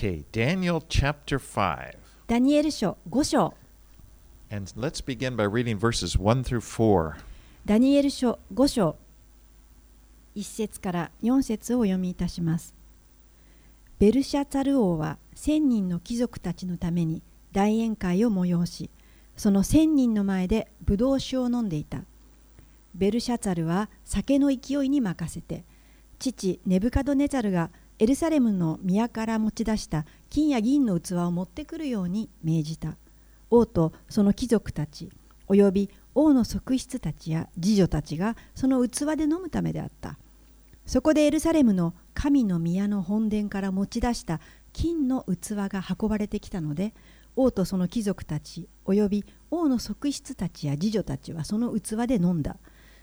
Okay, Daniel chapter 5. ダニエル書5章 And let's begin by reading verses 1 through 4. ダニエル書5章1節から4節をお読みいたしますベルシャツァル王は千人の貴族たちのために大宴会を催しその千人の前でブドウ酒を飲んでいたベルシャツァルは酒の勢いに任せて父ネブカドネザルがエルサレムの宮から持ち出した金や銀の器を持ってくるように命じた。王とその貴族たちおよび王の側室たちや次女たちがその器で飲むためであった。そこでエルサレムの神の宮の本殿から持ち出した金の器が運ばれてきたので王とその貴族たちおよび王の側室たちや次女たちはその器で飲んだ。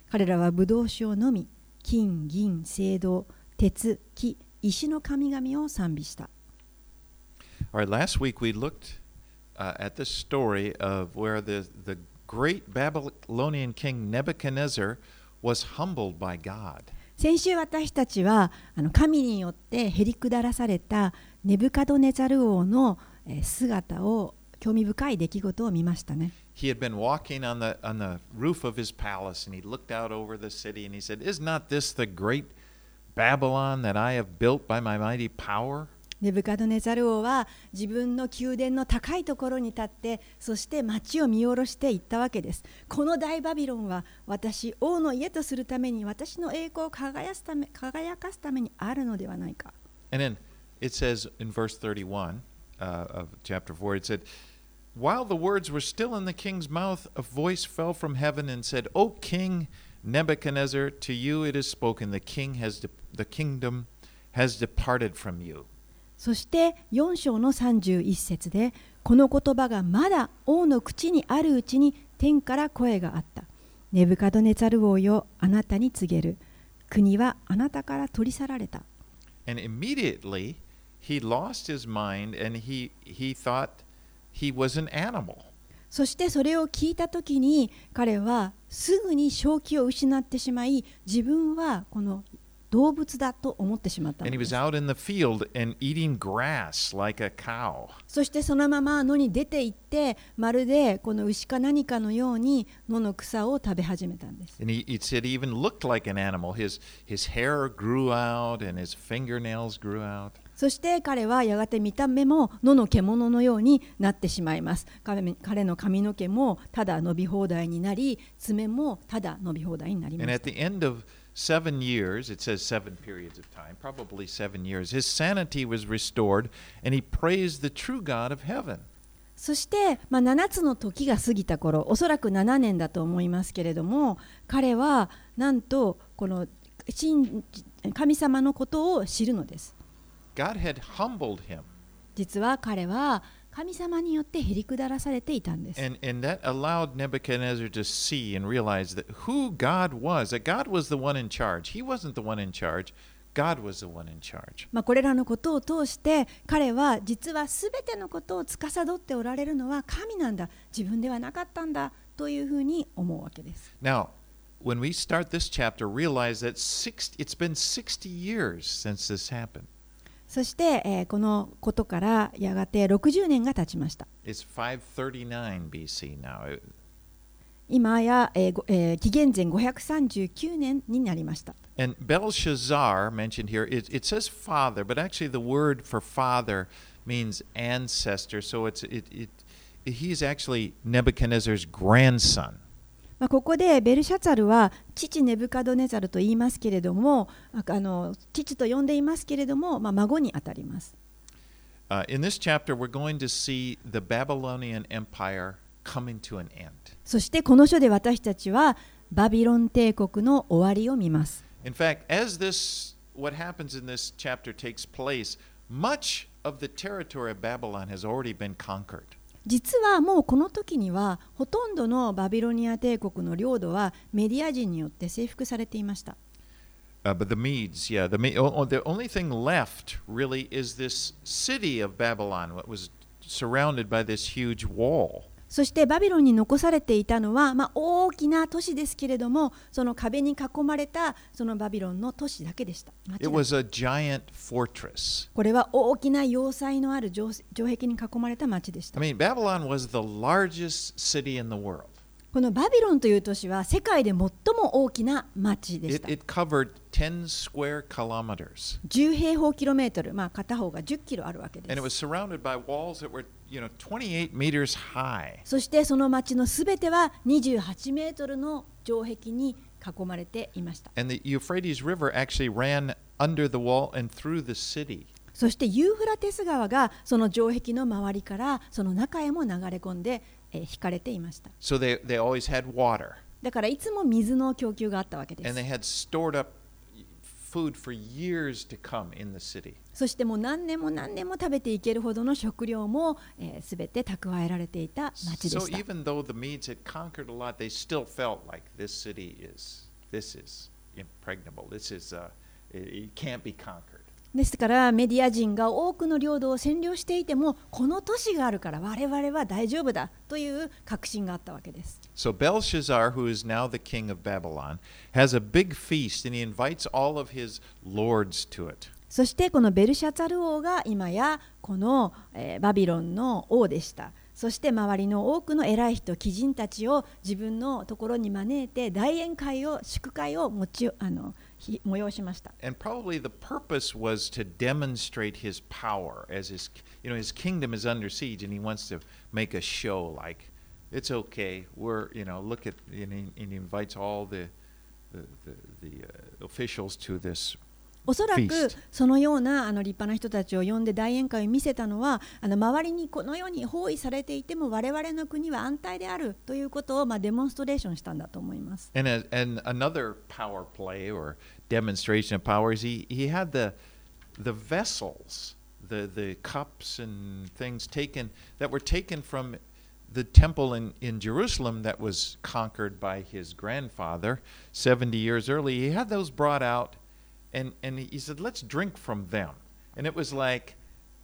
彼らはブドウ酒を飲み金銀青銅鉄木石の神々を賛美した All right, last week we looked uh, at the story of where the, the great Babylonian king Nebuchadnezzar was humbled by God. 先週私たちはあの神によってへりくだらされたネブカドネザル王のえー姿を興味深い出来事を見ましたね。He had been walking on the, on the roof of his palace and he looked out over the city and he said, Is not this the great Babylon that I have built by my mighty power? ネブカドネザル王は自分の宮殿の高いところに立ってそして町を見下ろして言ったわけです。この大バビロンは私王の家とするために私の栄光を輝かすため輝かすためにあるのではないか。And then it says in verse 31 uh, of chapter 4, it said, While the words were still in the king's mouth, a voice fell from heaven and said, O king Nebuchadnezzar, to you it is spoken, the king has de- the kingdom has departed from you. そして4章の31節でこの言葉がまだ王の口にあるうちに天から声があった。ネブカドネザル王よあなたに告げる。国はあなたから取り去られた。And immediately he lost his mind and he, he thought he was an animal. そしてそれを聞いたときに彼はすぐに正気を失ってしまい自分はこの動物だと思ってしまった。そしてそのままのに出ていってまるでこの牛か何かのように野の草を食べ始めたんです。He, he like、his, his そして彼はやがて見た目も野の獣のようになってしまいます彼彼の髪の毛もただ伸び放題になり爪もただ伸び放題になりま of seven years, it says seven periods of time, probably seven years, his sanity was restored and he praised the true God of heaven. そして、まあ、7つの時が過ぎた頃おそらく7年だと思いますけれども彼はなんとこの神神様のことを知るのです God had humbled him. 実は彼は神様によってへりくだらされていたんです And, and that allowed Nebuchadnezzar to see and realize that who God was, that God was the one in charge. He wasn't the one in charge, God was the one in charge. まあ、これらのことを通して彼は実は全てのことを司っておられるのは神なんだ自分ではなかったんだというふうに思うわけです Now, when we start this chapter, realize that 60, it's been 60 years since this happened. そして、えーこのことからやがて60年が経ちました It's 539 BC now. 今や、えーごえー紀元前539年になりました。And Belshazzar mentioned here, it, it says father, but actually the word for father means ancestor. So it's it, it he's actually Nebuchadnezzar's grandson. まあ、ここでベルシャツァルは父ネブカドネザルと言いますけれどもああの父と呼んでいますけれども、まあ、孫にあたります。Uh, in this chapter, we're going to see the Babylonian Empire coming to an end. そしてこの書で私たちはバビロン帝国の終わりを見ます。In fact, as this what happens in this chapter takes place, much of the territory of Babylon has already been conquered. 実はもうこの時にはほとんどのバビロニア帝国の領土はメディア人によって征服されていました。Uh, but the Medes, yeah, the, Me- the only thing left really is this city of Babylon, what was surrounded by this huge wall. そしてバビロンに残されていたのは、まあ、大きな都市ですけれどもその壁に囲まれたそのバビロンの都市だけでした町 It だ was a giant fortress. これは大きな要塞のある城城壁に囲まれた町でした I mean, Babylon was the largest city in the world. このバビロンという都市は世界で最も大きな町ですた。10平方キロメートル、まあ、片方が10キロあるわけです。そしてその町のすべては28メートルの城壁に囲まれていました。そしてユーフラテス川がその城壁の周りからその中へも流れ込んでえー引かれていました So they, they always had water. だからいつも水の供給があったわけで And they す had stored up food for years to come in the city. そしてもう何年も何年も食べていけるほどの食料も、えー、全て蓄えられていた町で So した even though the Medes had conquered a lot, they still felt like this city is this is impregnable. This is uh, it can't be conquered. ですからメディア人が多くの領土を占領していてもこの都市があるから我々は大丈夫だという確信があったわけです So Belshazzar, who is now the king of Babylon, has a big feast and he invites all of his lords to it. そしてこのベルシャツァル王が今やこの、えーバビロンの王でしたそして周りの多くの偉い人貴人たちを自分のところに招いて大宴会を祝会を持ちあのひ催しました And probably the purpose was to demonstrate his power as his you know his kingdom is under siege and he wants to make a show like it's okay we're you know look at and he, and he invites all the the, the, the uh, officials to this おそらくそのようなあの立派な人たちを呼んで大宴会を見せたのはあの周りにこのように包囲されていても我々の国は安泰であるということを、まあ、デモンストレーションしたんだと思います。And, a, and another power play or demonstration of power is he, he had the, the vessels, the, the cups and things taken that were taken from the temple in, in Jerusalem that was conquered by his grandfather 70 years early. He had those brought out and, and he said, Let's drink from them. And it was like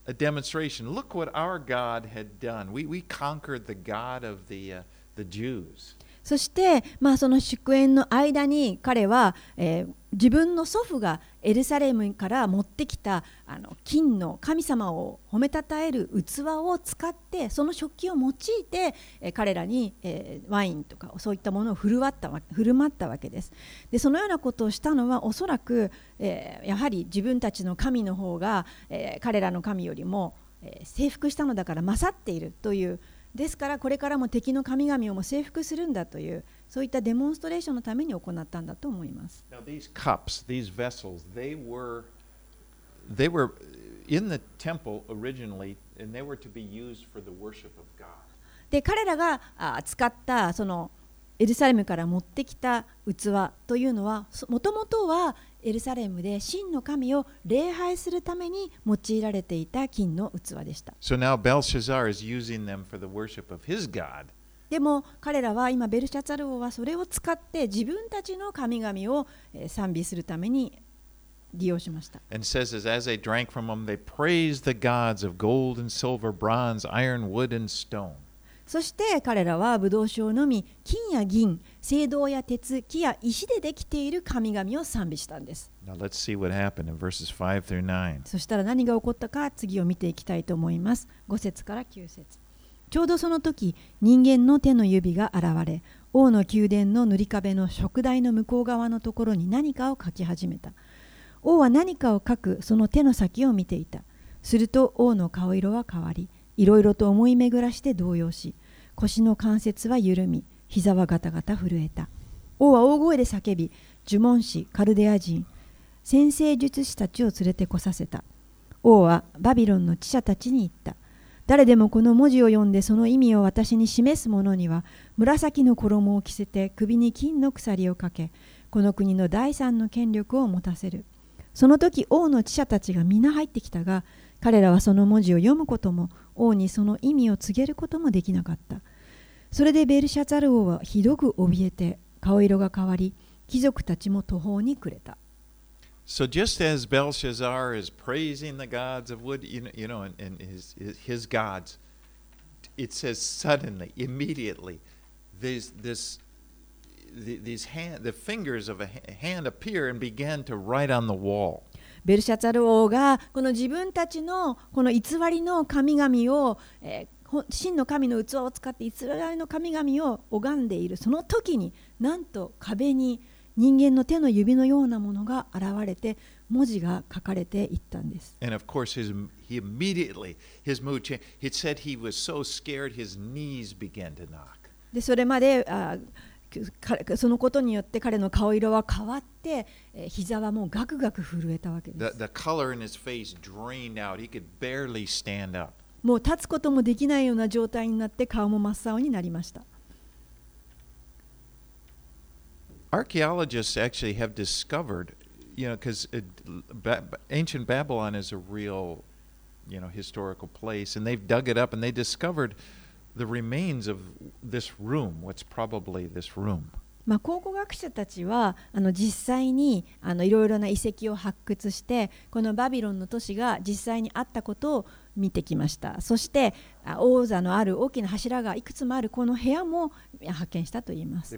a demonstration. Look what our God had done. We, we conquered the God of the, uh, the Jews. そして、まあ、その祝宴の間に彼は、えー自分の祖父がエルサレムから持ってきたあの金の神様を褒めたたえる器を使ってその食器を用いて、え彼らに、えーワインとかそういったものを振る舞ったわ振る舞ったわけです。でそのようなことをしたのはおそらく、えーやはり自分たちの神の方が、え彼らの神よりも、え征服したのだから勝っているというですからこれからも敵の神々をも征服するんだというそういったデモンストレーションのために行ったんだと思います。Now these cups, these vessels, they were they were in the temple originally and they were to be used for the worship of God. で彼らがあ使ったそのエルサレムから持ってきた器というのはもともとはエルサレムで真の神を礼拝するために用いられていた金の器でした。So now Belshazzar is using them for the worship of his God. でも彼らは今ベルシャツァル王はそれを使って自分たちの神々をえー賛美するために利用しました。And says as, as they drank from them, they praised the gods of gold and silver, bronze, iron, wood, and stone. そして彼らはブドウ酒を飲み金や銀青銅や鉄木や石でできている神々を賛美したんです。Now let's see what happened in verses 5 through 9. そしたら何が起こったか次を見ていきたいと思います。5節から9節。ちょうどその時人間の手の指が現れ王の宮殿の塗り壁の食台の向こう側のところに何かを書き始めた。王は何かを書くその手の先を見ていた。すると王の顔色は変わりいろいろと思い巡らして動揺し腰の関節は緩み膝はガタガタ震えた。王は大声で叫び呪文師カルデア人先生術師たちを連れてこさせた。王はバビロンの知者たちに言った。誰でもこの文字を読んでその意味を私に示す者には紫の衣を着せて首に金の鎖をかけこの国の第三の権力を持たせる。その時王の知者たちが皆入ってきたが彼らはその文字を読むことも王にその意味を告げることもできなかった。それでベルシャツァル王はひどく怯えて顔色が変わり貴族たちも途方に暮れた So just as Belshazzar is praising the gods of wood, you know, you know and, and his, his gods, it says suddenly, immediately, there's this. the- These hand, the fingers of a ha- hand appear and began to write on the wall. ベルシャツァル王がこの自分たちのこの偽りの神々を、えーほ真の神の器を使って偽りの神々を拝んでいるその時になんと壁に人間の手の指のようなものが現れて文字が書かれていったんです。And of course, his, he immediately, his mood changed. It said he was so scared his knees began to knock. でそれまであかそのことによって彼の顔色は変わって、えー膝はもうガクガク震えたわけで The, す。the color in his face drained out. He could barely stand up. もう立つこともできないような状態になって顔も真っ青になりました。Archaeologists actually have discovered, you know, because ancient Babylon is a real, you know, historical place, and they've dug it up and they discovered the remains of this room, what's probably this room. まあ、考古学者たちはあの実際にあのいろいろな遺跡を発掘してこのバビロンの都市が実際にあったことを見てきましたそして王座のある大きな柱がいくつもあるこの部屋も発見したと言います。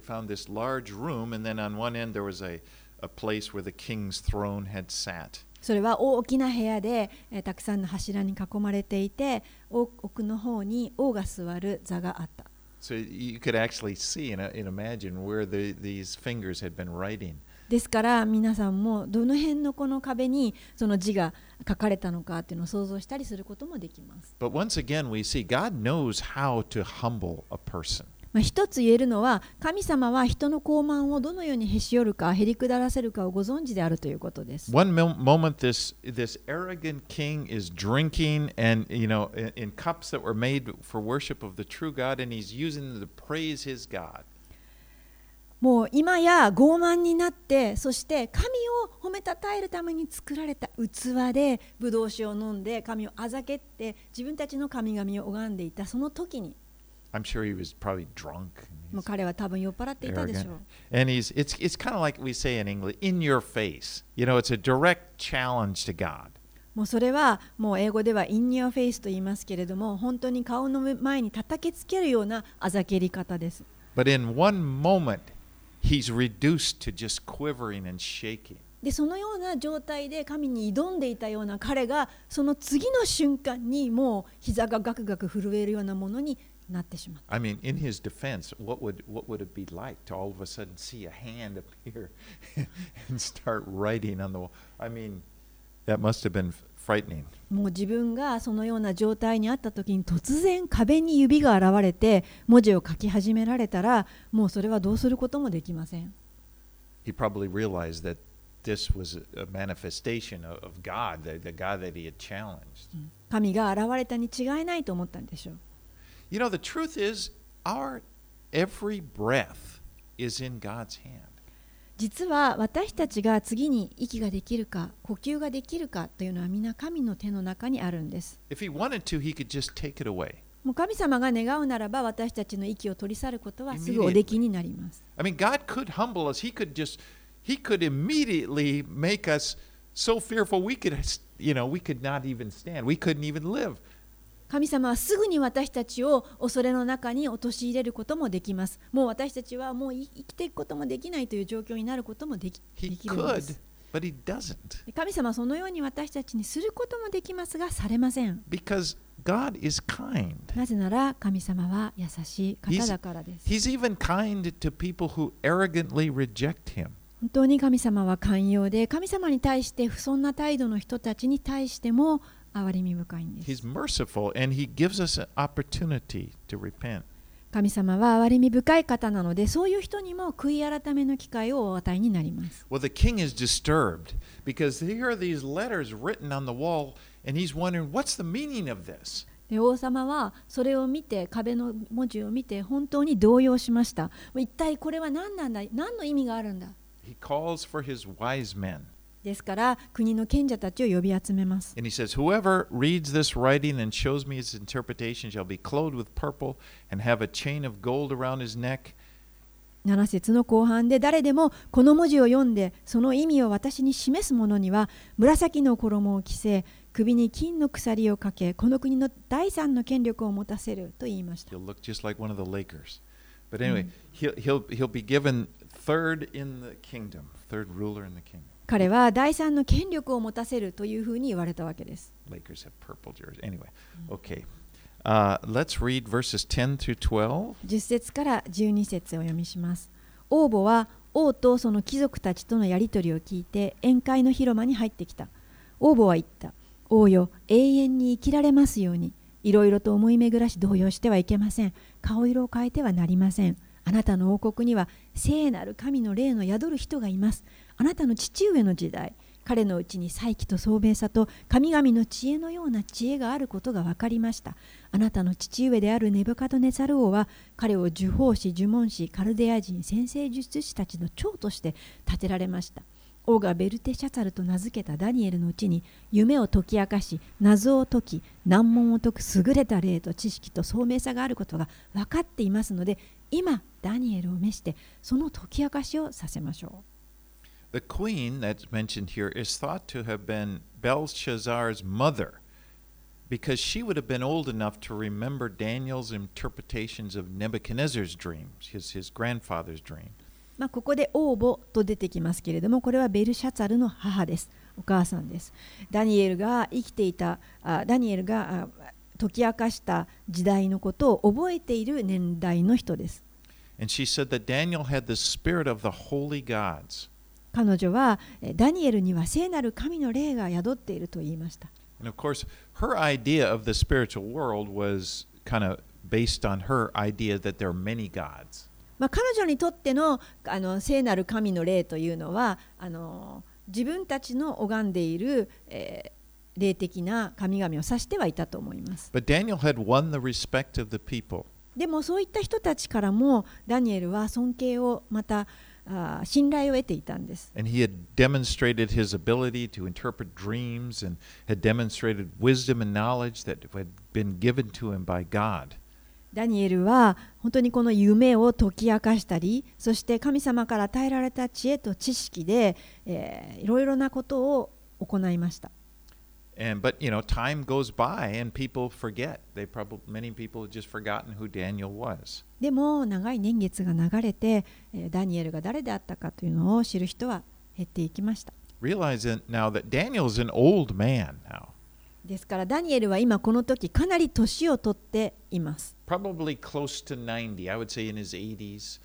それは大きな部屋で、えー、たくさんの柱に囲まれていて奥の方に王が座る座があった。So you could actually see and imagine where the, these fingers had been writing. ですから皆さんもどの辺のこの壁にその字が書かれたのかっていうのを想像したりすることもできます。But once again, we see God knows how to humble a person. まあ、一つ言えるのは神様は人の傲慢をどのようにへし折るかへりくだらせるかをご存知であるということです。One mo- moment, this this arrogant king is drinking, and you know, in cups that were made for worship of the true God, and he's using them to praise his God. もう今や傲慢になってそして神を褒めたたえるために作られた器でブドウ酒を飲んで神をあざけって自分たちの神々を拝んでいたその時に I'm sure he was probably drunk. もう彼は多分酔っ払っていたでしょ.う。And he's it's it's kind of like we say in English, in your face. You know, it's a direct challenge to God. もうそれはもう英語では in your face と言いますけれども本当に顔の前に叩きつけるようなあざけり方です。But in one moment, he's reduced to just quivering and shaking. でそのような状態で神に挑んでいたような彼がその次の瞬間にもう膝がガクガク震えるようなものになってしまった I mean, in his defense, what would what would it be like to all of a sudden see a hand appear and start writing on the wall? I mean, that must have been frightening. もう自分がそのような状態にあった時に突然壁に指が現れて文字を書き始められたらもうそれはどうすることもできません He probably realized that this was a manifestation of God, the, the God that he had challenged. 神が現れたに違いないと思ったんでしょう You know, the truth is, our every breath is in God's hand. 実は私たちが次に息ができるか呼吸ができるかというのは皆神の手の中にあるんです to. もう神様が願うならば私たちの息を取り去ることはすぐおできになります I mean, God could humble us. He could just, He could immediately make us so fearful we could, you know, we could not even stand. We couldn't even live. 神様はすぐに私たちを恐れの中に陥れることもできます。もう私たちはもう生きていくこともできないという状況になることもできできるんです。but He doesn't. 神様はそのように私たちにすることもできますがされません。Because God is kind. なぜなら神様は優しい方だからです。He's even kind to people who arrogantly reject Him. 本当に神様は寛容で神様に対して不遜な態度の人たちに対しても憐れみ深いんです He's merciful and He gives us an opportunity to repent. 神様は憐れみ深い方なのでそういう人にも悔い改めの機会をお与えになります Well, the king is disturbed because here are these letters written on the wall, and he's wondering, what's the meaning of this? で王様はそれを見て壁の文字を見て本当に動揺しました一体これは何なんだ何の意味があるんだ He calls for his wise men. ですから国の賢者たちを呼び集めます And he says, Whoever reads this writing and shows me its interpretation shall be clothed with purple and have a chain of gold around his neck. 7節の後半で誰でもこの文字を読んでその意味を私に示す者には紫の衣を着せ首に金の鎖をかけこの国の第三の権力を持たせると言いました。He'll look just like one of the Lakers. But anyway, he'll, he'll, he'll be given third in the kingdom, third ruler in the kingdom. 彼は第三の権力を持たせるというふうに言われたわけです。Lakers have purple jerseys. Anyway, okay. Uh, let's read verses 10 through 12. 10節から12節をお読みします。王母は王とその貴族たちとのやり取りを聞いて宴会の広間に入ってきた。王母は言った。王よ、永遠に生きられますように。いろいろと思い巡らし動揺してはいけません。顔色を変えてはなりません。あなたの王国には聖なる神の霊の宿る人がいます。あなたの父上の時代、彼のうちに再起と聡明さと神々の知恵のような知恵があることが分かりました。あなたの父上であるネブカドネザル王は彼を呪法師、呪文師、カルデア人、先生術師たちの長として建てられました。王がベルテシャツァルと名付けたダニエルのうちに夢を解き明かし謎を解き難問を解く優れた霊と知識と聡明さがあることが分かっていますので今ダニエルを召してその解き明かしをさせましょ The queen that's mentioned here is thought to have been Belshazzar's mother because she would have been old enough to remember Daniel's interpretations of Nebuchadnezzar's dreams, his, his grandfather's dream. う、まあ、ここで王母と出てきますけれどもこれはベルシャツァルの母ですお母さんですダニエルが生きていたあダニエルがあ解き明かした時代のことを覚えている年代の人です And she said that Daniel had the spirit of the holy gods. 彼女はえダニエルには聖なる神の霊が宿っていると言いました And of course, her idea of the spiritual world was kind of based on her idea that there are many gods. まあ、彼女にとってのあの聖なる神の霊というのはあの自分たちの拝んでいる、えー霊的な神々を指してはいたと思います。 But Daniel had won the respect of the people. でもそういった人たちからもダニエルは尊敬をまたあ信頼を得ていたんです。And he had demonstrated his ability to interpret dreams and had demonstrated wisdom and knowledge that had been given to him by God. ダニエルは本当にこの夢を解き明かしたりそして神様から与えられた知恵と知識で、えーいろいろなことを行いました。And but you know, time goes by and people forget. They probably many people have just forgotten who Daniel was. でも長い年月が流れてえーダニエルが誰であったかというのを知る人は減っていきました。Realize now that Daniel's an old man now, ですからダニエルは今この時かなり年を取っています。probably close to 90. I would say in his 80s.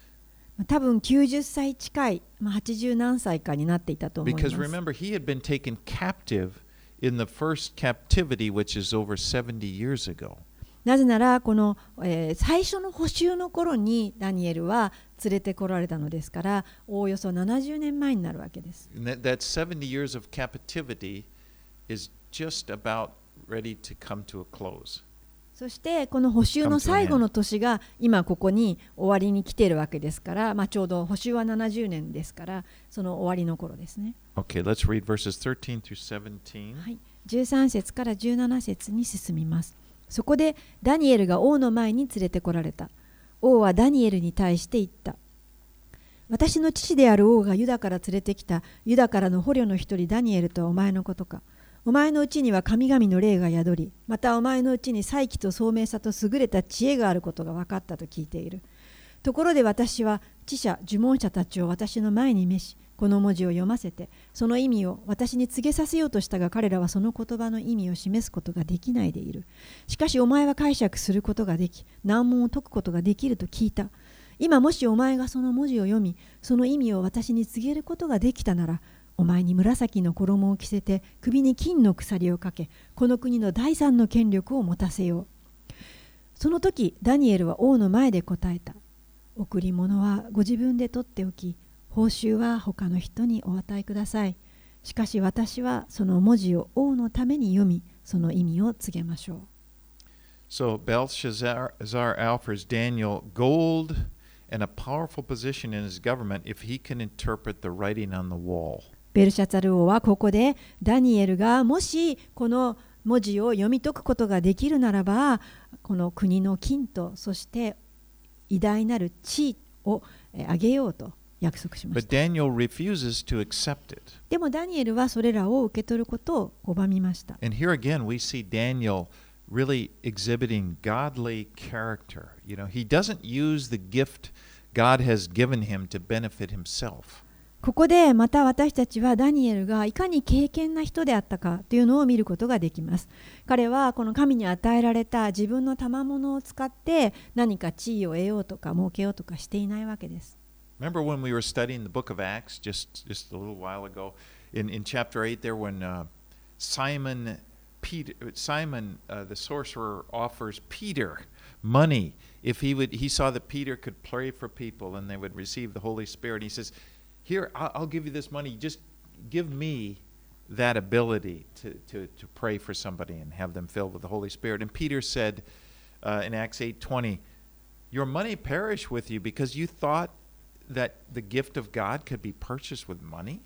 多分90歳近い、まあ、80何歳かになっていたと思いま Because す。remember, he had been taken captive in the first captivity, which is over 70 years ago. なぜならこの、えー最初の補修の頃にダニエルは連れてこられたのですからおおよそ70年前になるわけです。 And that, that 70 years of captivity is just about ready to come to a close. そしてこの補修の最後の年が今ここに終わりに来ているわけですから、まあ、ちょうど補修は70年ですからその終わりの頃ですね。Okay, let's read verses 13 through 17. はい、13節から17節に進みます。そこでダニエルが王の前に連れてこられた。王はダニエルに対して言った。私の父である王がユダから連れてきたユダからの捕虜の一人ダニエルとはお前のことか。お前のうちには神々の霊が宿り、またお前のうちに才気と聡明さと優れた知恵があることが分かったと聞いている。ところで私は知者、呪文者たちを私の前に召し、この文字を読ませて、その意味を私に告げさせようとしたが彼らはその言葉の意味を示すことができないでいる。しかしお前は解釈することができ、難問を解くことができると聞いた。今もしお前がその文字を読み、その意味を私に告げることができたなら、お前に紫の衣を着せて首に金の鎖をかけこの国の第三の権力を持たせよう。その時ダニエルは王の前で答えた。贈り物はご自分で取っておき報酬は他の人にお与えください。しかし私はその文字を王のために読みその意味を告げましょう。So Belshazzar Czar offers Daniel powerful position in his government if he can interpret the writing on the wall. ベルシャツァル王はここでダニエルがもしこの文字を読み解くことができるならばこの国の金とそして偉大なる地位をえーあげようと約束しました.でもダニエルはそれらを受け取ることを拒みました And here again, we see Daniel really exhibiting godly character. You know, he doesn't use the gift God has given him to benefit himself. ここでまた私たちはダニエルがいかに敬虔な人であったかというのを見ることができます。彼はこの神に与えられた自分の賜物を使って何か地位を得ようとか儲けようとかしていないわけです。Remember when we were studying the book of Acts just, just a little while ago? In, in chapter 8, there, when uh, Simon, Peter, Simon uh, the sorcerer, offers Peter money if he would, he saw that Peter could pray for people and they would receive the Holy Spirit. He says, Here, I'll, give you this money. Just give me that ability to, to, to pray for somebody and have them filled with the Holy Spirit. And Peter said uh, in Acts 8:20, Your money perish with you because you thought that the gift of God could be purchased with money?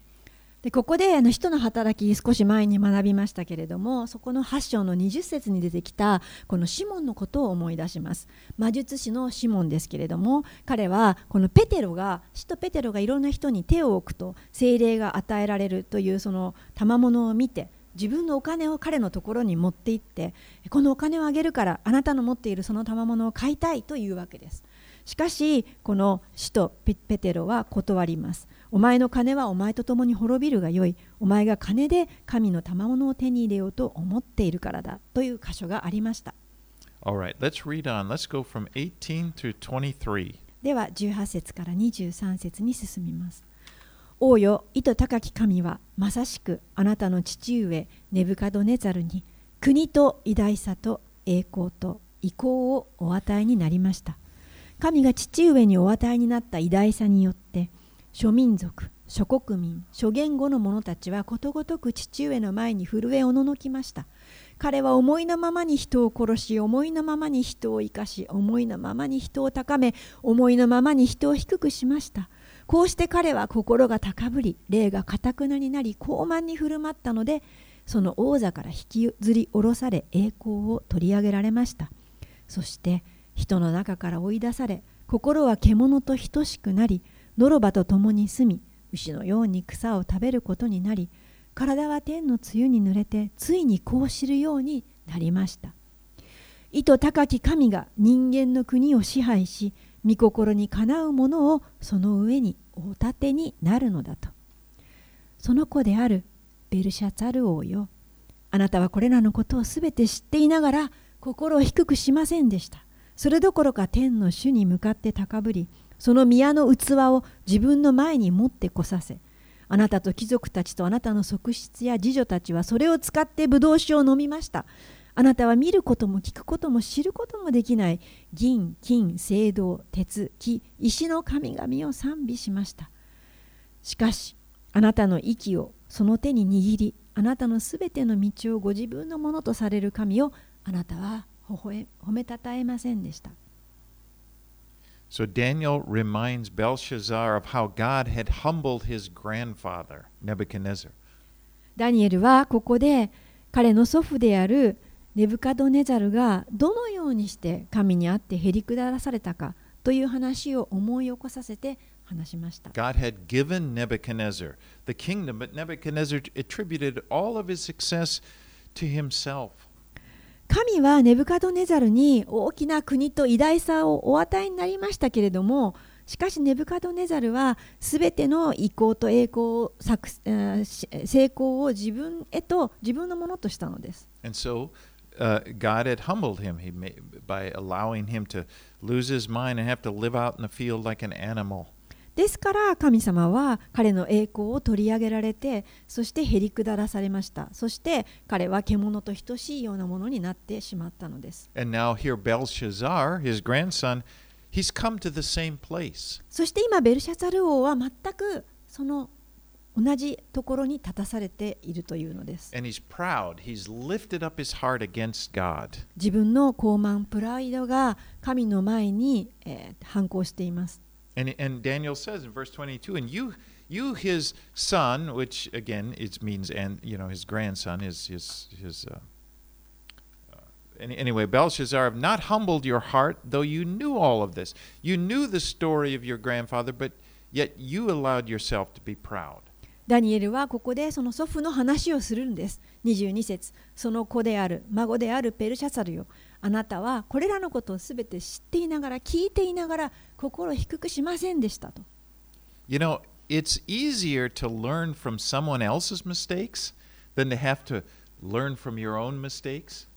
でここであの使徒の働き少し前に学びましたけれどもそこの8章の20節に出てきたこのシモンのことを思い出します。魔術師のシモンですけれども彼はこのペテロが使徒ペテロがいろんな人に手を置くと精霊が与えられるというその賜物を見て自分のお金を彼のところに持って行ってこのお金をあげるからあなたの持っているその賜物を買いたいというわけです。しかしこの使徒ペテロは断ります。お前の金はお前と共に滅びるがよいお前が金で神の賜物を手に入れようと思っているからだという箇所がありました All right, let's read on. Let's go from 18 through 23. では18節から23節に進みます王よ意図高き神はまさしくあなたの父上ネブカドネザルに国と偉大さと栄光と意向をお与えになりました神が父上にお与えになった偉大さによって諸民族諸国民諸言語の者たちはことごとく父上の前に震えおののきました。彼は思いのままに人を殺し思いのままに人を生かし思いのままに人を高め思いのままに人を低くしました。こうして彼は心が高ぶり霊がかたくなになり傲慢に振る舞ったのでその王座から引きずり下ろされ栄光を取り上げられました。そして人の中から追い出され心は獣と等しくなりノロバと共に住み牛のように草を食べることになり体は天の露に濡れてついにこう知るようになりました。意図高き神が人間の国を支配し御心にかなうものをその上にお立てになるのだと。その子であるベルシャツァル王よ。あなたはこれらのことをすべて知っていながら心を低くしませんでした。それどころか天の主に向かって高ぶりその宮の器を自分の前に持ってこさせあなたと貴族たちとあなたの側室や次女たちはそれを使ってブドウ酒を飲みました。あなたは見ることも聞くことも知ることもできない銀、金、青銅、鉄、木、石の神々を賛美しました。しかしあなたの息をその手に握りあなたのすべての道をご自分のものとされる神をあなたは微笑褒めたたえませんでした。So Daniel reminds Belshazzar of how God had humbled his grandfather, Nebuchadnezzar. ダニエルはここで彼の祖父であるネブカドネザルがどのようにして神にあってへりくだらされたかという話を思い起こさせて話しました。God had given Nebuchadnezzar the kingdom, but Nebuchadnezzar attributed all of his success to himself. 神はネブカドネザルに大きな国と偉大さをお与えになりましたけれどもしかしネブカドネザルはすべての意向と栄光を作成功を自分へと自分のものとしたのです。And so uh, God had humbled him he made, by allowing him to lose his mind and have to live out in the field like an animal. ですから神様は彼の栄光を取り上げられてそしてへりくだらされましたそして彼は獣と等しいようなものになってしまったのです And now here Belshazzar, his grandson, he's come to the same place. そして今ベルシャツァル王は全くその同じところに立たされているというのです he's. He's. 自分の傲慢プライドが神の前に、えー反抗しています And, and Daniel says in verse 22, and you, you, his son, which again it means, and you know, his grandson, his his his uh, uh, any- anyway, Belshazzar, have not humbled your heart, though you knew all of this. You knew the story of your grandfather, but yet you allowed yourself to be proud. ダニエルはここでその祖父の話をするんです。22節その子である孫であるペルシャサルよ。 あなたはこれらのことをすべて知っていながら聞いていながら心を低くしませんでしたと。You know, it's easier to learn from someone else's mistakes than to have to learn from your own mistakes.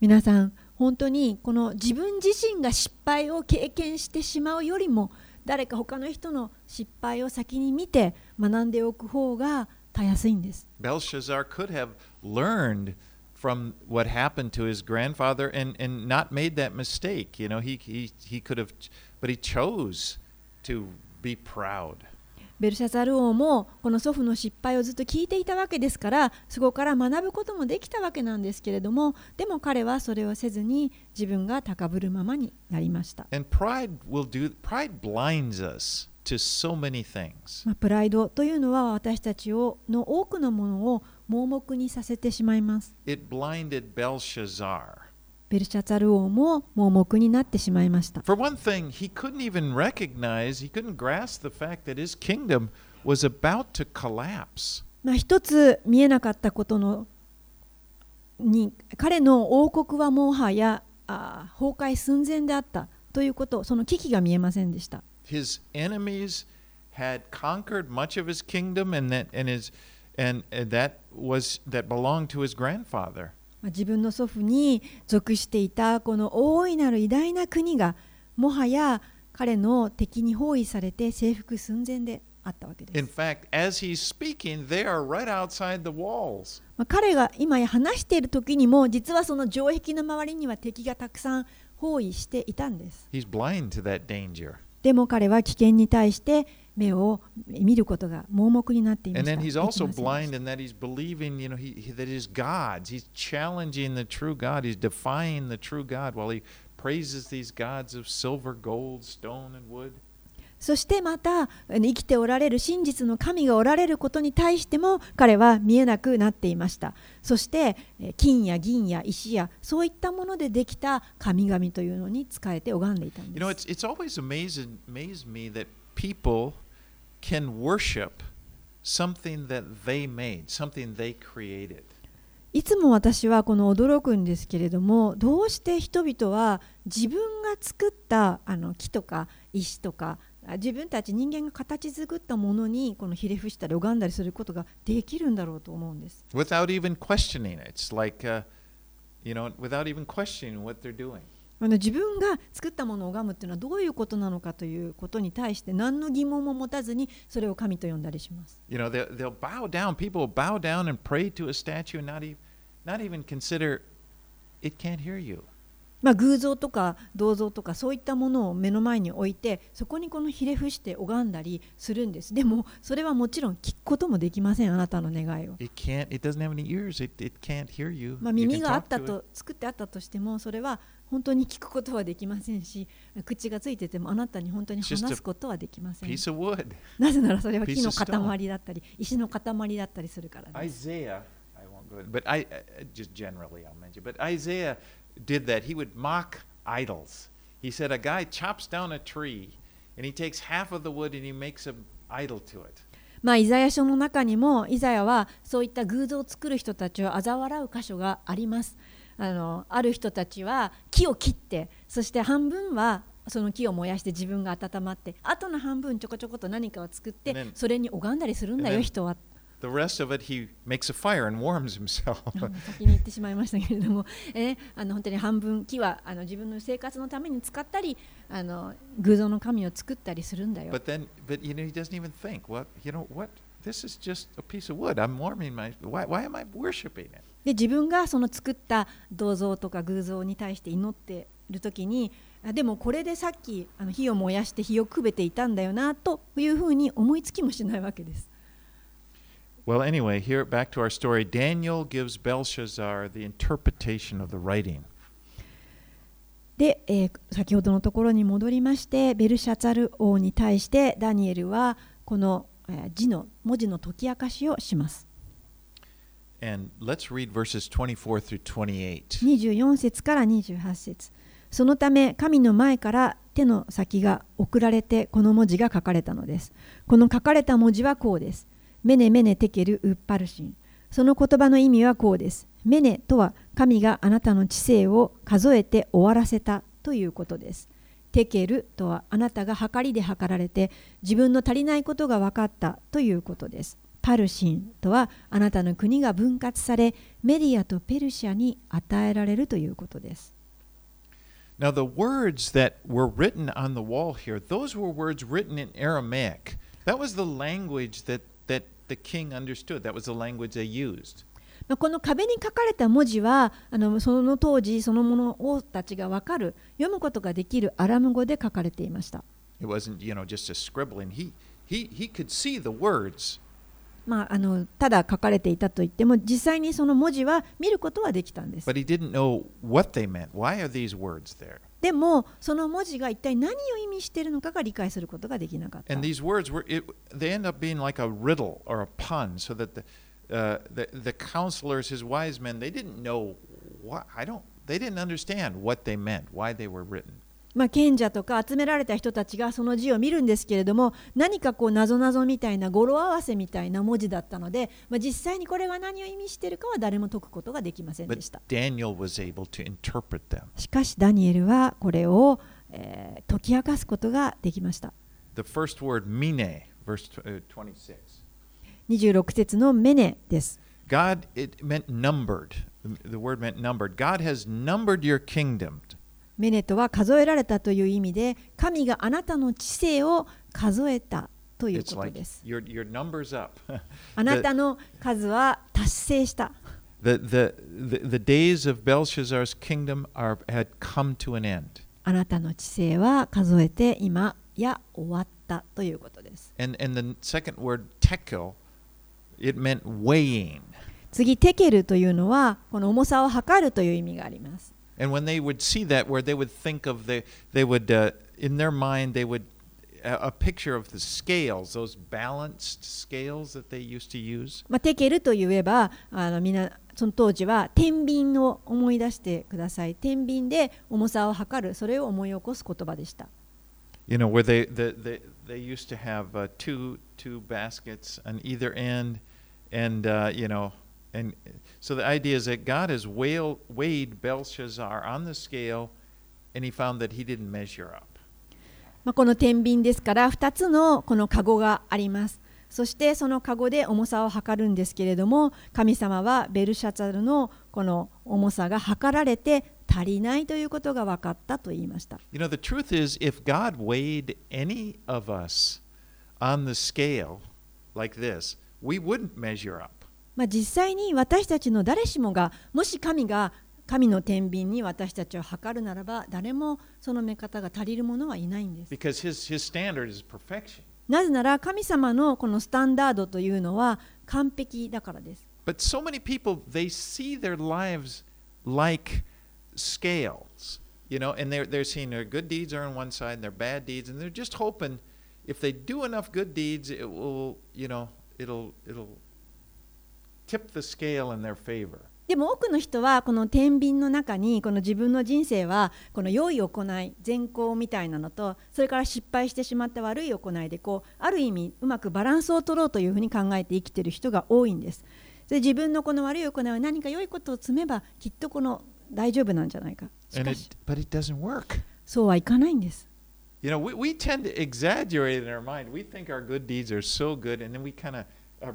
皆さん本当にこの自分自身が失敗を経験してしまうよりも誰か他の人の失敗を先に見て学んでおく方がたやすいんです。Belshazzar could have learned from what happened to his grandfather and, and not made that mistake. You know, he, he, he could have, but he chose to be proud. ベルシャザル王もこの祖父の失敗をずっと聞いていたわけですからそこから学ぶこともできたわけなんですけれどもでも彼はそれをせずに自分が高ぶるままになりました、And pride will do, pride blinds us to so many things. まあ、プライドというのは私たちをの多くのものを盲目にさせてしまいます It blinded Belshazzar. ベルシャザル王も盲目になってしまいました For one thing, he couldn't even recognize, he couldn't grasp the fact that his kingdom was about to collapse. まあ、一つ見えなかったことのに彼の王国はもはやあ崩壊寸前であったということその危機が見えませんでした His enemies had conquered much of his kingdom, and that and his and, that was that belonged to his grandfather. まあ自分の祖父に属していたこの大いなる偉大な国がもはや彼の敵に包囲されて征服寸前であったわけで In す。fact, as he's speaking, they are right outside the walls. まあ彼が今話している時にも実はその城壁の周りには敵がたくさん包囲していたんです。He's blind to that danger. でも彼は危険に対して目を見ることが盲目になっていまし。そしてまた生きておられる真実の神がおられることに対しても彼は見えなくなっていました。そして金や銀や石やそういったものでできた神々というのに使えて拝んでいたんです。You know, it's, it's can worship something that they made, something they created. いつも私はこの驚くんですけれどもどうして人々は自分が作ったあの木とか石とかあ自分たち人間が形作ったものにこのひれ伏したり拝んだりすることができるんだろうと思うんです。without even questioning it. It's like, uh, you know, without even questioning what they're doing. 自分が作ったものを拝むというのはどういうことなのかということに対して何の疑問も持たずにそれを神と呼んだりします。まあ偶像とか銅像とかそういったものを目の前に置いてそこにこのひれ伏して拝んだりするんです。でもそれはもちろん聞くこともできません、あなたの願いを。まあ耳があったと、作ってあったとしてもそれは本当に聞くことはできませんし口がついててもあなたに本当に話すことはできません。Piece of wood. なぜならそれは木の.塊だったり石の塊だったりするからです。Isaiah, I won't go, but I uh, just generally I'll mention. But Isaiah did that. He would mock idols. He said a guy chops down a tree, and he takes half of the wood and he makes an idol to it. まあ、イザヤ書の中にもイザヤはそういった偶像を作る人たちを嘲笑う箇所がありますあのある人たちは木を切ってそして半分はその木を燃やして自分が温まってあとの半分ちょこちょこと何かを作ってそれに拝んだりするんだよ人は The rest of it, he makes a fire and warms himself. 先に言ってしまいましたけれども、えーあの本当に半分木はあの自分の生活のために使ったりあの偶像の神を作ったりするんだよ but then, but you know, he doesn't even think. What you know? What? This is just a piece of wood. I'm warming my. Why? Why am I worshiping it? で自分がその作った銅像とか偶像に対して祈っている時にあでもこれでさっきあの火を燃やして火をくべていたんだよなというふうに思いつきもしないわけです。Well, anyway, here back to our story. Daniel gives Belshazzar the interpretation of the writing. で、えー先ほどのところに戻りましてベルシャツァル王に対してダニエルはこの、えー字の文字の解き明かしをします。And let's read verses 24節から28節そのため神の前から手の先が送られてこの文字が書かれたのです。この書かれた文字はこうです。メネメネテケルウッパルシンその言葉の意味はこうです。メネとは神があなたの知性を数えて終わらせたということです。テケルとはあなたが計りで測られて自分の足りないことが分かったということです。パルシンとはあなたの国が分割されメディアとペルシャに与えられるということです Now, the words that were written on the wall here, those were words written in Aramaic. That was the language that, that the king understood. That was the language they used. まあこの壁に書かれた文字はあのその当時そのものをたちが分かる読むことができるアラム語で書かれていました It wasn't, you know, just a scribbling. He, he, he could see the words, まあ、あのただ書かれていたといっても実際にその文字は見ることはできたんです?でもその文字が一体何を意味しているのかが理解することができなかった。And these words were it, they end up being like a riddle or a pun, so that the uh, the, the counselors, his wise men, they didn't know what I don't. They didn't understand what they meant, why they were written. まあ、賢者とか集められた人たちがその字を見るんですけれども何かこうなぞなぞみたいな語呂合わせみたいな文字だったので、まあ、実際にこれが何を意味しているかは誰も解くことができませんでした。Daniel was able to interpret them. しかしダニエルはこれを、えー解き明かすことができました。The first word, mine, verse tw- uh, 26. 26節のメネです。God, it meant numbered. The word meant numbered. God has numbered your kingdom. メネトは数えられたという意味で、神があなたの知性を数えたということです。あなたの数は達成した。The, the, the, the are, had あなたの知性は数えて今や終わったということです。And, and the second word, tekel, it meant weighing. 次、テケルというのは、この重さを測るという意味があります。And when they would see that, where they would think of the, they would, uh, in their mind, they would, a, a picture of the scales, those balanced scales that they used to use. まあ、テケルといえばあのみんなその当時は天秤を思い出してください。天秤で重さを測るそれを思い起こす言葉でした。 You know, where they, the, they, they used to have uh, two, two baskets on either end. And, uh, you know, and so the idea is that God has weighed, Belshazzar on the scale and he found that he didn't measure up. まあ、この天秤ですから2つのこのカゴがあります。そしてそのカゴで重さを測るんですけれども神様はベルシャツァルのこの重さが測られて足りないということが分かったと言いました。You know, the truth is, if God weighed any of us on the scale like this, we wouldn't measure up. まあ、実際に私たちの誰しもがもし神が神の天秤に私たちを測るならば誰もその目方が足りるものはいないんです。なぜなら神様のこのスタンダードというのは完璧だからです。But so many people, they see their lives like scales, you know, and they're, they're seeing their good deeds are on one side and their bad deeds, and they're just hoping if they do enough good deeds, it will, you know, it'll, it'll tip the scale in their favor. でも多くの人はこの天秤の中にこの自分の人生はこの良い行い善行みたいなのとそれから失敗してしまった悪い行いでこうある意味うまくバランスを取ろうというふうに考えて生きている人が多いんです。で自分のこの悪い行いは何か良いことを積めばきっとこの大丈夫なんじゃないか。しかし it. そうはいかないんです。You know, we, we tend to exaggerate in our mind. We think our good deeds are so good, and then we kind of our.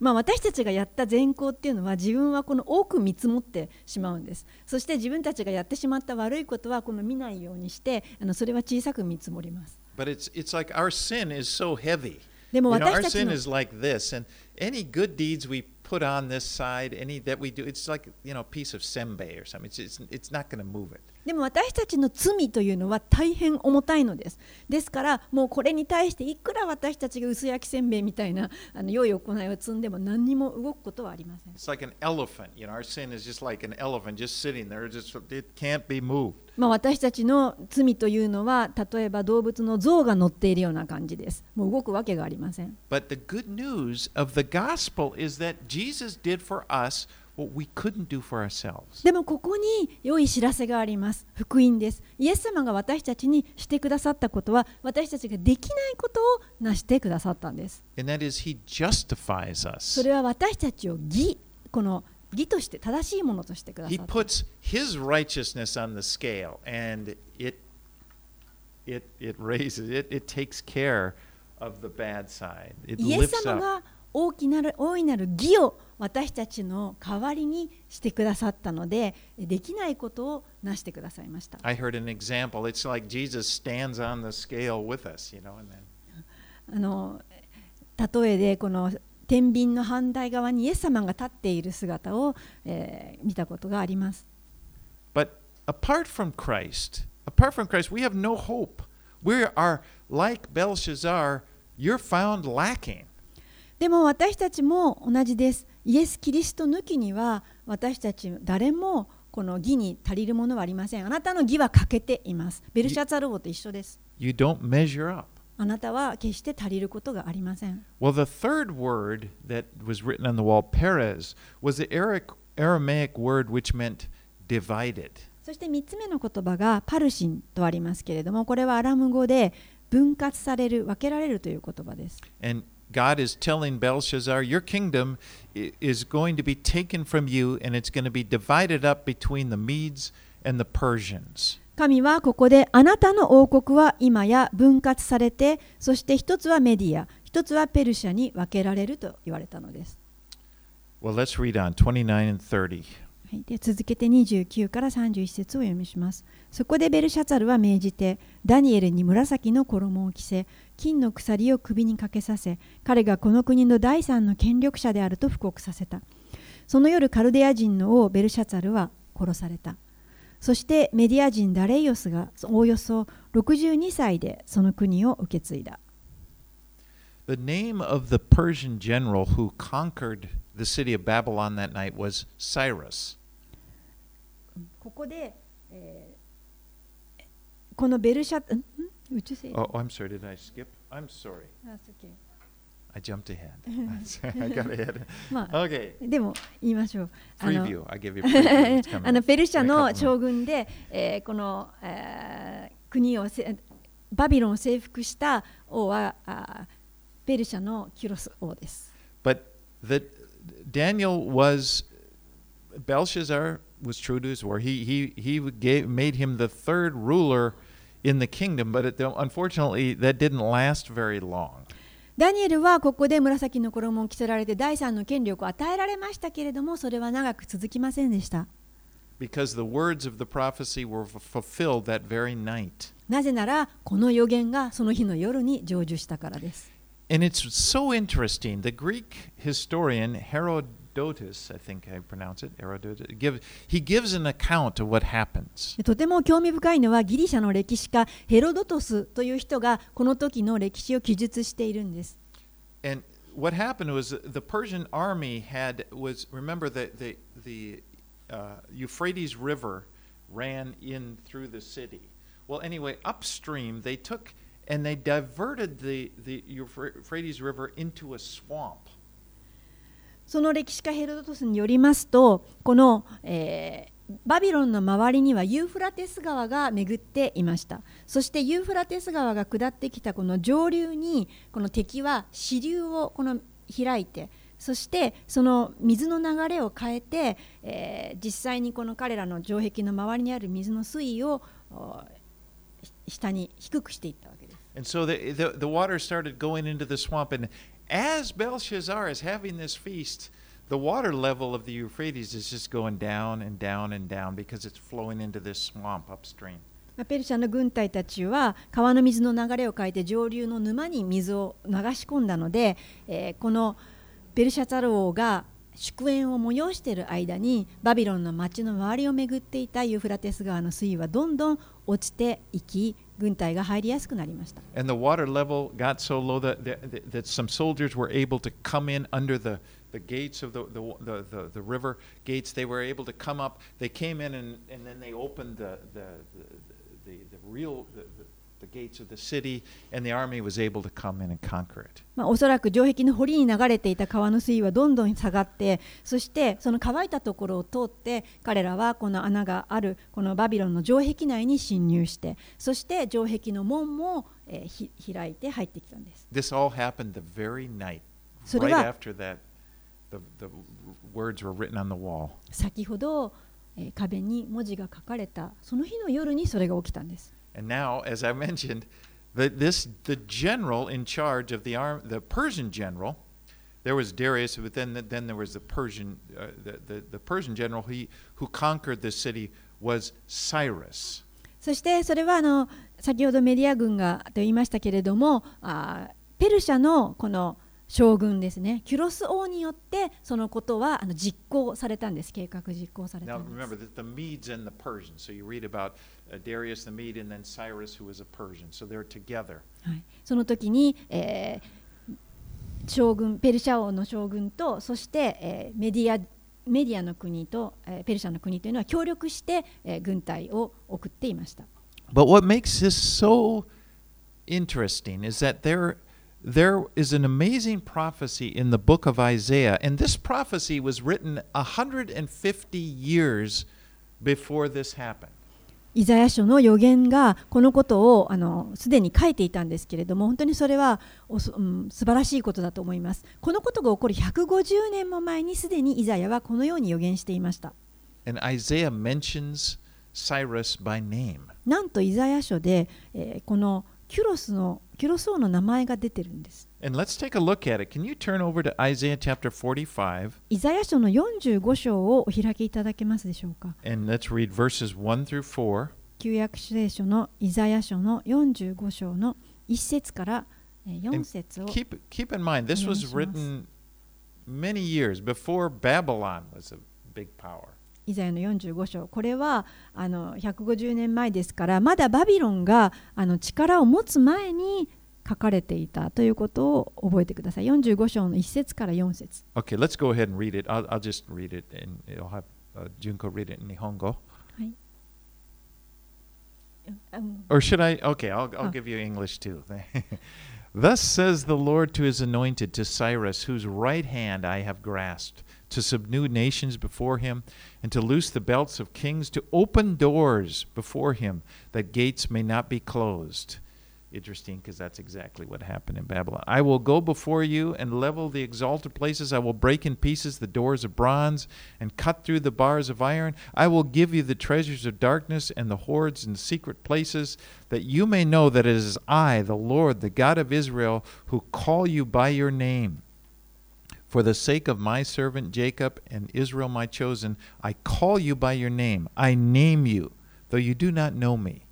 まあ、私たちがやった善行っていうのは自分はこの多く見積もってしまうんですそして自分たちがやってしまった悪いことはこの見ないようにしてあのそれは小さく見積もります But it's, it's like our sin is so heavy. でも You know, our 私たち sin の is like this, and any good deeds we put on this side, any that we do, it's like you know, a piece of senbei or something. It's it's, it's not going to move it. でも私たちの罪というのは大変重たいのですですからもうこれに対していくら私たちが薄焼きせんべいみたいなあの良い行いを積んでも何にも動くことはありません It's like an elephant. You know, our sin is just like an elephant just sitting there. Just it can't be moved. まあ、私たちの罪というのは例えば動物の像が乗っているような感じです。もう動くわけがありません。But the good news of the gospel is that Jesus did for us でもここに良い知らせがあります。福音です。イエス様が私たちにしてくださったことは私たちができないことを成してくださったんです。それは私たちを義、こして正しいものとしてくださったんです。イエス様が大きな、大いなる義を。私たちの代わりにしてくださったのでできないことをなしてくださいました。I heard an example. It's like Jesus stands on the scale with us, you know, and then あの例えでこの天秤の反対側にイエス様が立っている姿を、えー見たことがあります。But apart from Christ, apart from Christ, we have no hope. We are like Belshazzar, you're found lacking. でも私たちも同じです。イエス・キリスト抜きには私たち誰もこの義に足りるものはありません。あなたの義は欠けています。ベルシャツァル王と一緒です。You don't measure up. あなたは決して足りることがありません。Well, the third word that was written on the wall, Perez, was the Aramaic word which meant divided. そして3つ目の言葉がパルシンとありますけれども、これはアラム語で分割される、分けられるという言葉です。And God is telling Belshazzar, your kingdom is going to be taken from you and it's going to be divided up between the Medes and the Persians. 神はここであなたの王国は今や分割されて、そして一つはメディア、一つはペルシャに分けられると言われたのです。Well, let's read on 29 and 30. はい、で続けて29から31節を読みします。そこでベルシャツァルは命じて、ダニエルに紫の衣を着せ、金の鎖を首にかけさせ、彼がこの国の第三の権力者であると布告させた。その夜、カルデア人の王ベルシャツァルは殺された。そしてメディア人ダレイオスがおおよそ62歳でその国を受け継いだ。The name of the Persian general who conquered the city of Babylon that night was Cyrus. ここで、えーこのベルシャツ、Would you say? Oh, oh, I'm sorry. Did I skip? I'm sorry. That's okay. I jumped ahead. I got ahead. まあ、okay. でも言いましょう。Preview. I give you preview. あのペルシャの将軍で、えー、この、えー、国をせバビロンを征服した王はあペルシャのキュロス王です。But the Daniel was Belshazzar was true to his word. He he he gave, made him the third ruler. In the kingdom, but it, unfortunately that didn't last very long. ダニエルはここで紫の衣を着せられて第三の権力を与えられましたけれどもそれは長く続きませんでした。Because the words of the prophecy were fulfilled that very night. なぜならこの予言がその日の夜に成就したからです。And it's so interesting. The Greek historian Herodotus, I think I pronounce it, Herodotus, give, he gives an account of what happens. でとても興味深いのはギリシャの歴史家ヘロドトスという人がこの時の歴史を記述しているんです。 And what happened was the Persian army had was remember the the the uh, Euphrates River ran in through the city. Well, anyway, upstream they took and they diverted the the Euphrates River into a swamp. その歴史家ヘロドトスによりますとこの、えーバビロンの周りにはユーフラテス川が巡っていました。そしてユーフラテス川が下ってきたこの上流にこの敵は支流をこの開いてそしてその水の流れを変えて、えー実際にこの彼らの城壁の周りにある水の水位を下に低くしていったわけです。And so the, the the water as Belshazzar is having this feast, the water level of the Euphrates is just going down and down and down because it's flowing into this swamp upstream. ペルシャの軍隊たちは川の水の流れを変えて上流の沼に水を流し込んだので、えーこのペルシャツァル王が、祝宴を催している間にバビロンの町の周りを巡っていたユーフラテス川の水位はどんどん落ちていき 軍隊が入りやすくなりました And the water level got so low that, that, that some soldiers were able to come in under the, the gates of the, the, the, the, the river gates. They were able to come up. They came in and, and then they opened the, the, the, the, the real the, まあ、おそらく城壁の堀に流れていた川の水位はどんどん下がってそしてその乾いたところを通って彼らはこの穴があるこのバビロンの城壁内に侵入してそして城壁の門も、えーひ開いて入ってきたんです。This all happened the very night, それ right は after that. The, the words were written on the wall. 先ほど、えー壁に文字が書かれたその日の夜にそれが起きたんです。And now, as I mentioned, the, this the general in charge of the arm, the Persian general. There was Darius, but then then there was the Persian uh, the, the the Persian general. He who conquered the city was Cyrus. そしてそれはあの先ほどメディア軍がと言いましたけれどもあーペルシャのこの 将軍ですねキュロス王によってそのことはあの実行されたんです計画実行された Now んです remember that the Medes and the Persians. So you read about uh, Darius the Mede and then Cyrus who was a Persian. So they're together. はい、その時に、えー将軍ペルシャ王の将軍とそして、えーメディアメディアの国と、えーペルシャの国というのは協力して、えー軍隊を送っていました。But what makes this so interesting is that there, イザヤ書の予言がこのことをすでに書いていたんですけれども本当にそれはおそ、うん、素晴らしいことだと思います。このことが起こる150年も前にすでにイザヤはこのように予言していました。なんとイザヤ書で、えー、このキュロスのキュロス王の名前が出てるんです And let's take a look at it. Can you turn over to Isaiah chapter 45イザヤ書の45章をお開きいただけますでしょうか and let's read verses 1 through 4. 旧約聖書のイザヤ書の45章の1節からえー4節を Keep, keep in mind, this was written many years before Babylon was a big power. イザヤの45章これはあの150年前ですからまだバビロンがあの力を持つ前に書かれていたということを覚えてください45章の1節から4節 Okay, let's go ahead and read it. I'll, I'll just read it and it'll have uh, Junko read it in Nihongo. うん Or should I? Okay, I'll, I'll Oh. give you English too. Thus says the Lord to his anointed, to Cyrus, whose right hand I have grasped, to subdue nations before him, and to loose the belts of kings, to open doors before him, that gates may not be closed. Interesting, because that's exactly what happened in Babylon. I will go before you and level the exalted places. I will break in pieces the doors of bronze and cut through the bars of iron. I will give you the treasures of darkness and the hoards and secret places, that you may know that it is I, the Lord, the God of Israel, who call you by your name. For the sake of my servant Jacob and Israel, my chosen, I call you by your name. I name you, though you do not know me.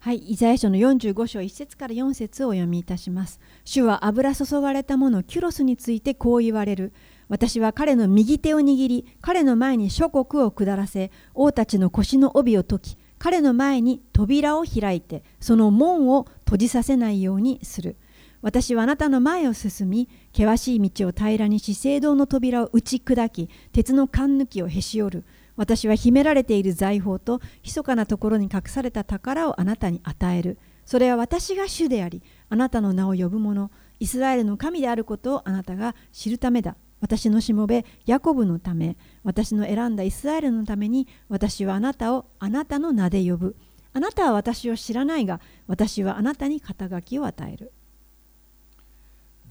はい、イザヤ書の45章1節から4節をお読みいたします。主は油注がれた者キュロスについてこう言われる。私は彼の右手を握り、彼の前に諸国を下らせ、王たちの腰の帯を解き、彼の前に扉を開いて、その門を閉じさせないようにする。私はあなたの前を進み、険しい道を平らにし、聖堂の扉を打ち砕き、鉄の缶抜きをへし折る。私は秘められている財宝と密かなところに隠された宝をあなたに与える。それは私が主であり、あなたの名を呼ぶ者、イスラエルの神であることをあなたが知るためだ。私のしもべ、ヤコブのため、私の選んだイスラエルのために、私はあなたをあなたの名で呼ぶ。あなたは私を知らないが、私はあなたに肩書きを与える。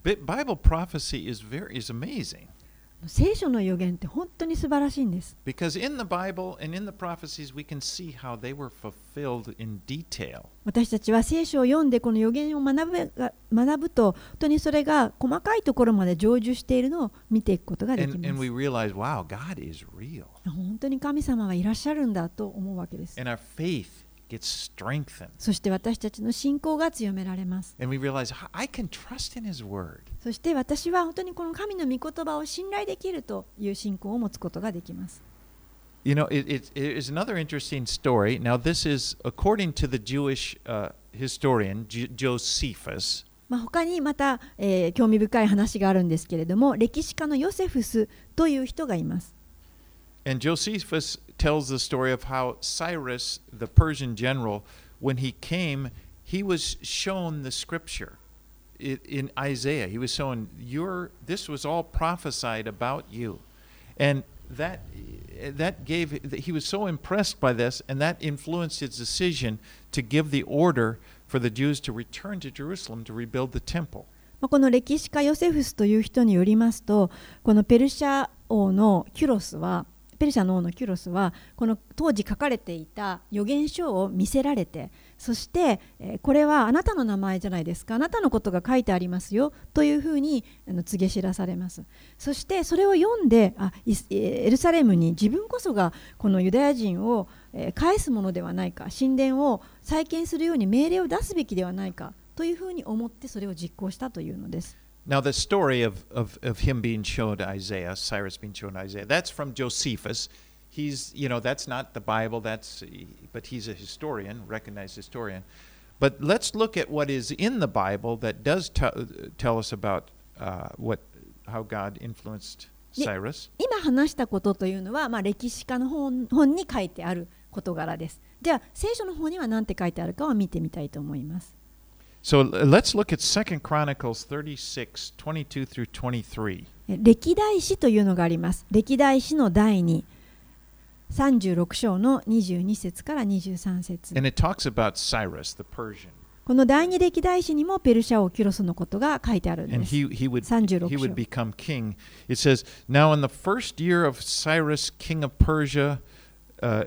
Bible prophecy very is amazing. 聖書の予言って本当に素晴らしいんです。私たちは聖書を読んでこの予言を学ぶ,が学ぶと、本当にそれが細かいところまで成就しているのを見ていくことができ。本当に神様がいらっしゃるんだと思うわけです。Gets strengthened. そして私たちの信仰が強められます。And we realize "I- can trust in His Word. そして私は本当にこの神の御言葉を信頼できるという信仰を持つことができます。You know, it, it, it is another interesting story. Now, this is according to the Jewish uh, historian Josephus. まあ、他にまた、えー興味深い話があるんですけれども歴史家のヨセフスという人がいます。And Josephus tells the story of how Cyrus, the Persian general, when he came, he was shown the scripture i- in Isaiah. He was shown your this was all prophesied about you, and that that gave he was so impressed by this, and that influenced his decision to give the order for the Jews to return to Jerusalem to rebuild the temple. まあこの歴史家ヨセフスという人によりますとこのペルシャ王のキュロスは ペルシャの王のキュロスはこの当時書かれていた預言書を見せられてそして、えーこれはあなたの名前じゃないですか。あなたのことが書いてありますよ。というふうにあの告げ知らされます。そしてそれを読んであエルサレムに自分こそがこのユダヤ人を、返すものではないか。神殿を再建するように命令を出すべきではないか。というふうに思ってそれを実行したというのです。Now, the story of, of, of him being shown Isaiah, Cyrus being shown Isaiah, that's from Josephus. He's, you know, that's not the Bible, that's, but he's a historian, recognized historian. But let's look at what is in the Bible that does tell tell us about uh, what, how God influenced Ye- Cyrus. 今話したことというのは、まあ、歴史家の本本に書いてある事柄です。じゃあ聖書の方には何て書いてあるかを見てみたいと思います。 So let's look at Second Chronicles 36, 22 through 23. え歴代史というのがあります。歴代史の第2 36章の22節から23節 And it talks about Cyrus, the Persian. この第二歴代史にもペルシャ王キュロスのことが書いてあるん and です。he he would 36 he 章 would become king. It says, "Now in the first year of Cyrus, king of Persia, uh,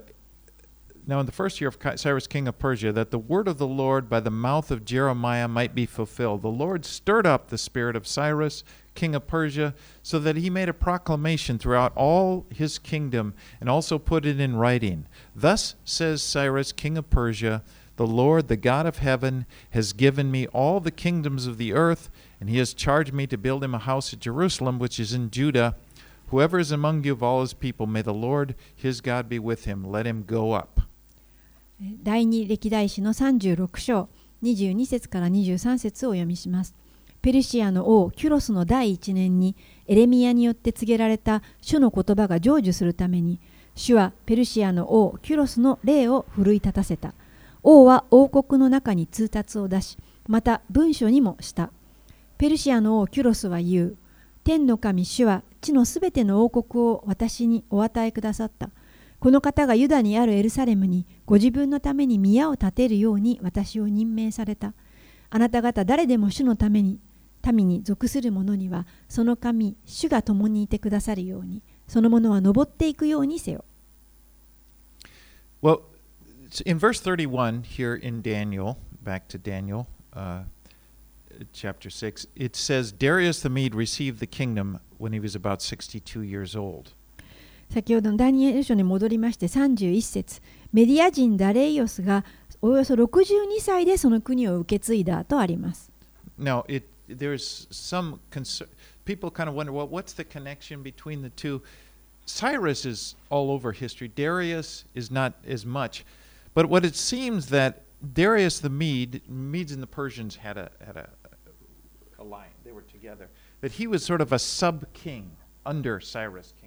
now in the first year of Cyrus, king of Persia, that the word of the Lord by the mouth of Jeremiah might be fulfilled, the Lord stirred up the spirit of Cyrus, king of Persia, so that he made a proclamation throughout all his kingdom, and also put it in writing. Thus says Cyrus, king of Persia." The Lord, the God of heaven, has given me all the kingdoms of the earth, and he has charged me to build him a house at Jerusalem, which is in Judah. Whoever is among you of all his people, may the Lord his God be with him. Let him go up. 第二歴代史の36章22節から23節を読みします。ペルシアの王キュロスの第一年にエレミアによって告げられた主の言葉が成就するために主はペルシアの王キュロスの霊を奮い立たせた。王は王国の中に通達を出し、また文書にもした。ペルシアの王キュロスは言う。天の神主は地のすべての王国を私にお与えくださった。この方がユダにあるエルサレムにご自分のために宮を建てるように私を任命された。あなた方誰でも主のために民に属する者にはその神主が共にいてくださるようにその者は登っていくようにせよ。Well, in verse 31 here in Daniel, back to Daniel uh, chapter 6, it says Darius the Mede received the kingdom when he was about 62 years old. 先ほどのダニエル書に戻りまして31節メディア人ダレイオスがおよそ62歳でその国を受け継いだとあります。Now, it there's some concern. People kind of wonder, well, what's the connection between the two? Cyrus is all over history. Darius is not as much, but what it seems that Darius the Mede, Medes and the Persians had a had a, a line. They were together. That he was sort of a sub king under Cyrus, king.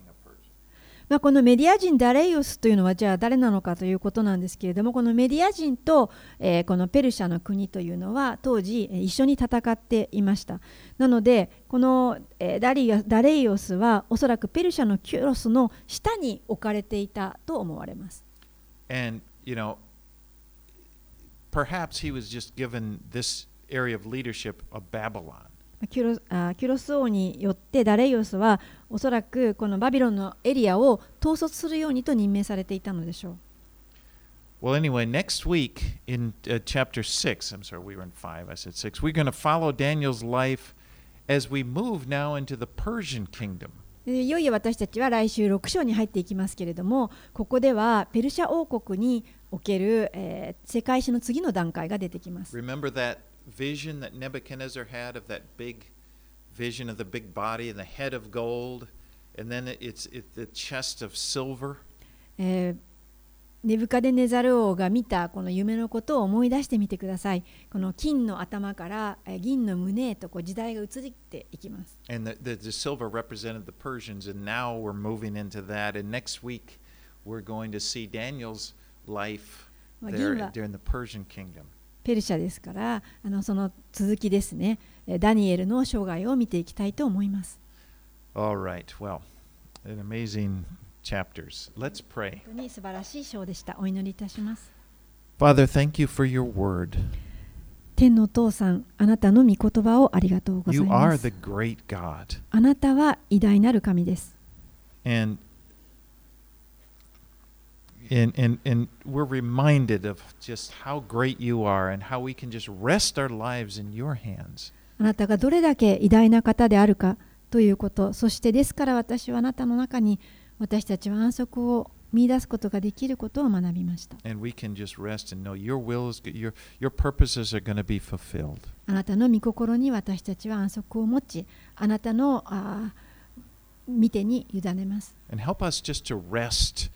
まあ、このメディア人ダレイオスというのはじゃあ誰なのかということなんですけれどもこのメディア人と、えーこのペルシャの国というのは当時一緒に戦っていましたなのでこの、えーダリダレイオスはおそらくペルシャのキュロスの下に置かれていたと思われます And, you know, perhaps he was just given this area of leadership of Babylon. キュロあキュロス王によってダレイオスはおそらくこのバビロンのエリアを統率するようにと任命されていたのでしょう Well, anyway, next week in uh, chapter 6, I'm sorry, we were in 5, I said 6, we're going to follow Daniel's life as we move now into the Persian kingdom. でいよいよ私たちは来週6章に入っていきますけれどもここではペルシャ王国における、えー世界史の次の段階が出てきます。Remember that vision that Nebuchadnezzar had of that big vision of the big body and the head of gold, and then it- it's it, the chest of silver? えーネブカデネザル王が見たこの夢のことを思い出してみてください。この金の頭からえー銀の胸へとこう時代が移っていきます。And the, the, the silver represented the Persians, and now we're moving into that. And next week, we're going to see Daniel's life Well, there Ginva- during the Persian kingdom. ペルシャですからあのその続きですね。えーダニエルの生涯を見ていきたいと思います。All right, well, an amazing chapters. Let's pray. 本当に素晴らしい章でした。お祈りいたします。Father, thank you for your word. 天のお父さん、あなたの御言葉をありがとうござい You ま are す the。great God. あなたは偉大なる神です。And and, and and we're reminded of just how great you are and how we can just rest our lives in your hands. あなたがどれだけ偉大な方であるかということ、そしてですから私はあなたの中に私たちは安息を見出すことができることを学びました。And we can just rest and know your will is. Your your purposes are going to be fulfilled. あなたの御心に私たちは安息を持ち、あなたのあー見てに委ねます。And help us just to rest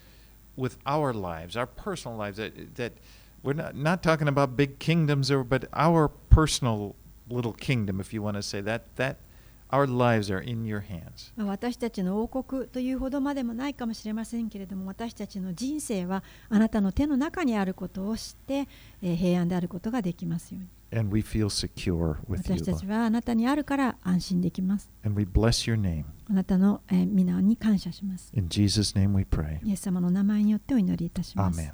with our lives, our personal lives. That, that we're not, not talking about big kingdoms, or, but our personal little kingdom, if you want to say that. That our lives are in your hands. まあ私たちの王国というほどまでもないかもしれませんけれども私たちの人生はあなたの手の中にあることを知って、えー平安であることができますように And we feel secure with you. 私たち.はあなたにあるから安心できます And we bless your name. あなたの、えー皆に感謝します In Jesus' name we pray. イエス様の名前によってお祈りいたします Amen.